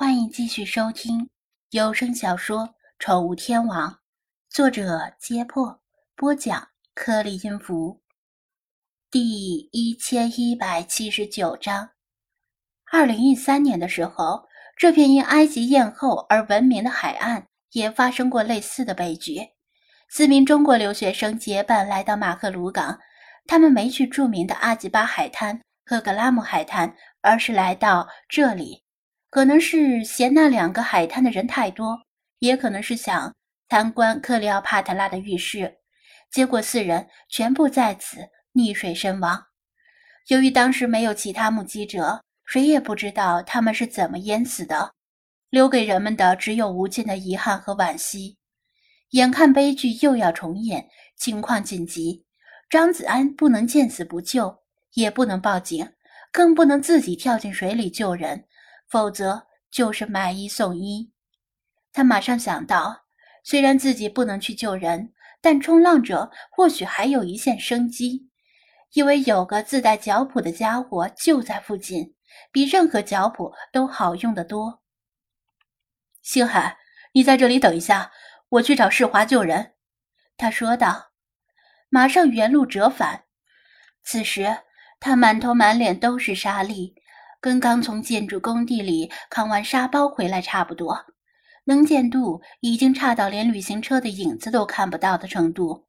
欢迎继续收听有声小说《宠物天王》，作者：揭破，播讲：颗粒音符，第一千一百七十九章。二零一三年的时候，这片因埃及艳后而闻名的海岸也发生过类似的悲剧。四名中国留学生结伴来到马克鲁港，他们没去著名的阿吉巴海滩和格拉姆海滩，而是来到这里。可能是嫌那两个海滩的人太多，也可能是想参观克里奥帕特拉的浴室，结果四人全部在此溺水身亡。由于当时没有其他目击者，谁也不知道他们是怎么淹死的，留给人们的只有无尽的遗憾和惋惜。眼看悲剧又要重演，情况紧急，张子安不能见死不救，也不能报警，更不能自己跳进水里救人。否则就是买一送一。他马上想到，虽然自己不能去救人，但冲浪者或许还有一线生机，因为有个自带脚蹼的家伙就在附近，比任何脚蹼都好用得多。星海，你在这里等一下，我去找世华救人。”他说道，马上原路折返。此时他满头满脸都是沙粒。跟刚从建筑工地里扛完沙包回来差不多，能见度已经差到连旅行车的影子都看不到的程度。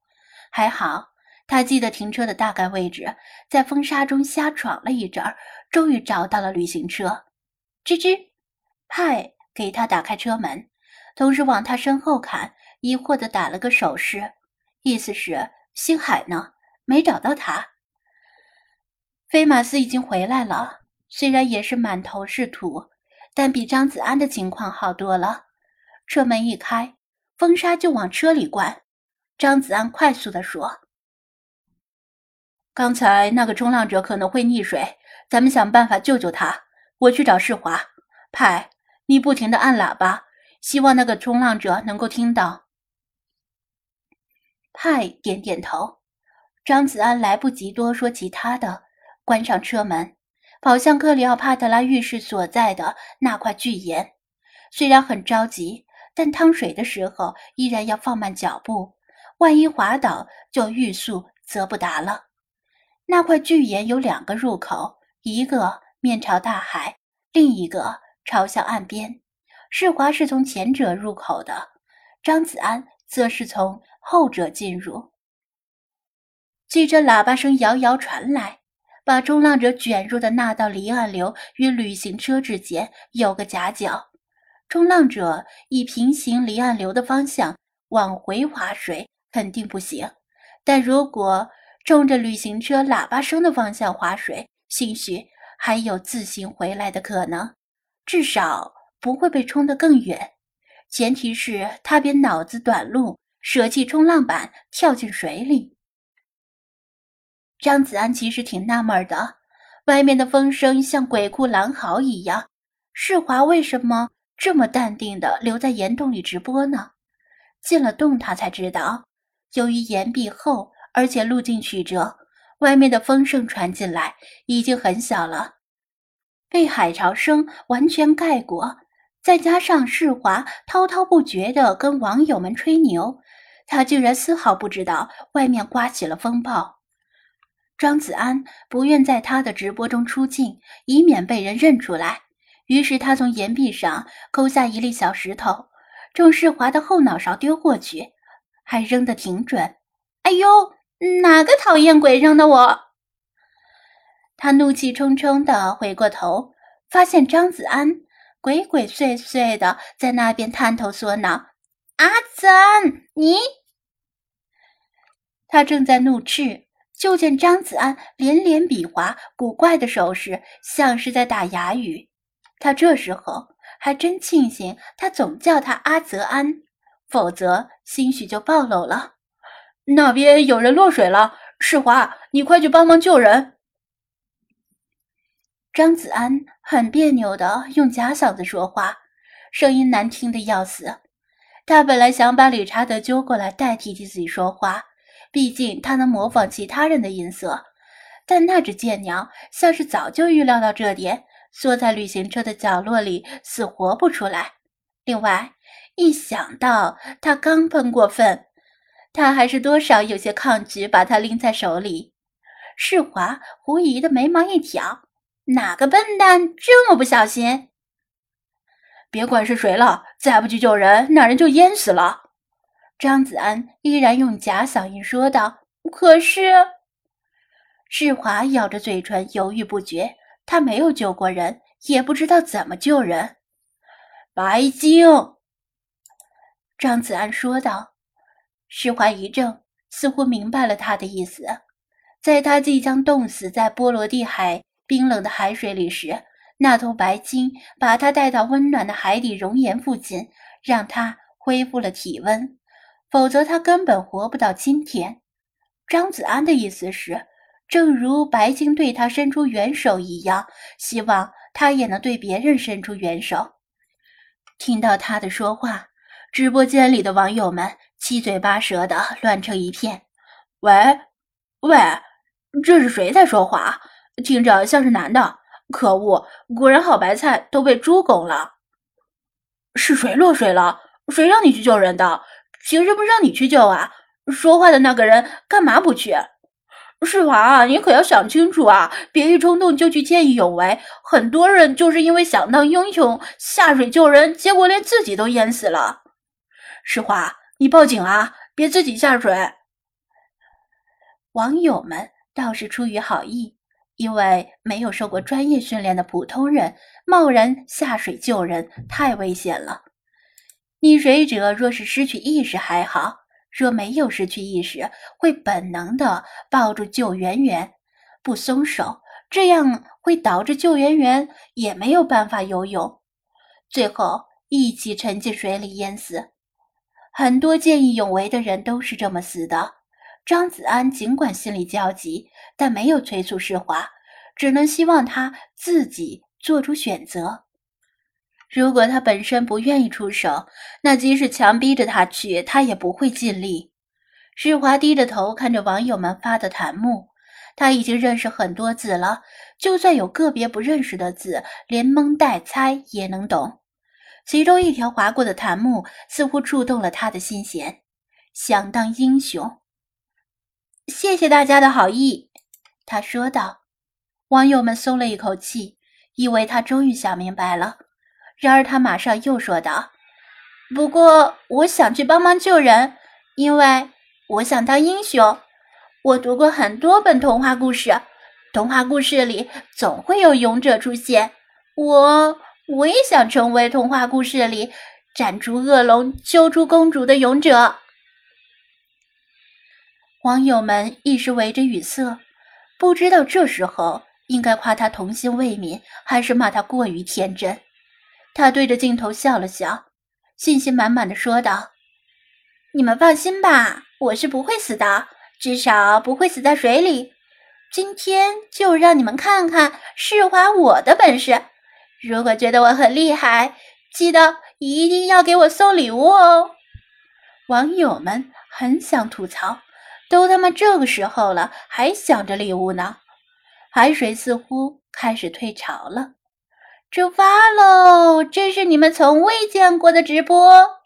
还好，他记得停车的大概位置，在风沙中瞎闯了一阵儿，终于找到了旅行车。吱吱，派给他打开车门，同时往他身后看，疑惑地打了个手势，意思是星海呢？没找到他。菲马斯已经回来了。虽然也是满头是土，但比张子安的情况好多了。车门一开，风沙就往车里灌。张子安快速地说：“刚才那个冲浪者可能会溺水，咱们想办法救救他。我去找世华派，你不停地按喇叭，希望那个冲浪者能够听到。”派点点头。张子安来不及多说其他的，关上车门。跑向克里奥帕特拉浴室所在的那块巨岩，虽然很着急，但趟水的时候依然要放慢脚步，万一滑倒就欲速则不达了。那块巨岩有两个入口，一个面朝大海，另一个朝向岸边。世华是从前者入口的，张子安则是从后者进入。记着喇叭声遥遥传来。把冲浪者卷入的那道离岸流与旅行车之间有个夹角，冲浪者以平行离岸流的方向往回划水肯定不行，但如果冲着旅行车喇叭声的方向划水，兴许还有自行回来的可能，至少不会被冲得更远。前提是他别脑子短路，舍弃冲浪板跳进水里。张子安其实挺纳闷的，外面的风声像鬼哭狼嚎一样，世华为什么这么淡定的留在岩洞里直播呢？进了洞，他才知道，由于岩壁厚，而且路径曲折，外面的风声传进来已经很小了，被海潮声完全盖过。再加上世华滔滔不绝的跟网友们吹牛，他竟然丝毫不知道外面刮起了风暴。张子安不愿在他的直播中出镜，以免被人认出来。于是他从岩壁上抠下一粒小石头，正世华的后脑勺丢过去，还扔得挺准。哎呦，哪个讨厌鬼扔的我？他怒气冲冲地回过头，发现张子安鬼鬼祟祟的在那边探头缩脑。阿子安，你？他正在怒斥。就见张子安连连比划古怪的手势，像是在打哑语。他这时候还真庆幸，他总叫他阿泽安，否则兴许就暴露了。那边有人落水了，世华，你快去帮忙救人。张子安很别扭的用假嗓子说话，声音难听的要死。他本来想把理查德揪过来代替替自己说话。毕竟他能模仿其他人的音色，但那只贱鸟像是早就预料到这点，缩在旅行车的角落里，死活不出来。另外，一想到他刚喷过粪，他还是多少有些抗拒把它拎在手里。世华狐疑的眉毛一挑：“哪个笨蛋这么不小心？”别管是谁了，再不去救人，那人就淹死了。张子安依然用假嗓音说道：“可是……”世华咬着嘴唇，犹豫不决。他没有救过人，也不知道怎么救人。白鲸，张子安说道。世华一怔，似乎明白了他的意思。在他即将冻死在波罗的海冰冷的海水里时，那头白鲸把他带到温暖的海底熔岩附近，让他恢复了体温。否则，他根本活不到今天。张子安的意思是。正如白鲸对他伸出援手一样，希望他也能对别人伸出援手。听到他的说话，直播间里的网友们七嘴八舌的乱成一片。喂，喂，这是谁在说话？听着像是男的。可恶，果然好白菜都被猪拱了。是谁落水了？谁让你去救人的？凭什么让你去救啊？说话的那个人干嘛不去？世华，你可要想清楚啊！别一冲动就去见义勇为，很多人就是因为想当英雄下水救人，结果连自己都淹死了。世华，你报警啊！别自己下水。网友们倒是出于好意，因为没有受过专业训练的普通人贸然下水救人太危险了。溺水者若是失去意识还好。若没有失去意识，会本能地抱住救援员，不松手，这样会导致救援员也没有办法游泳，最后一起沉进水里淹死。很多见义勇为的人都是这么死的。张子安尽管心里焦急，但没有催促世华，只能希望他自己做出选择。如果他本身不愿意出手，那即使强逼着他去，他也不会尽力。世华低着头看着网友们发的弹幕，他已经认识很多字了，就算有个别不认识的字，连蒙带猜也能懂。其中一条划过的弹幕似乎触动了他的心弦，想当英雄。谢谢大家的好意，他说道。网友们松了一口气，以为他终于想明白了。然而，他马上又说道：“不过，我想去帮忙救人，因为我想当英雄。我读过很多本童话故事，童话故事里总会有勇者出现。我，我也想成为童话故事里斩除恶龙、救出公主的勇者。”网友们一时围着语塞，不知道这时候应该夸他童心未泯，还是骂他过于天真。他对着镜头笑了笑，信心满满的说道：“你们放心吧，我是不会死的，至少不会死在水里。今天就让你们看看释怀我的本事。如果觉得我很厉害，记得一定要给我送礼物哦。”网友们很想吐槽，都他妈这个时候了，还想着礼物呢。海水似乎开始退潮了。出发喽！这是你们从未见过的直播。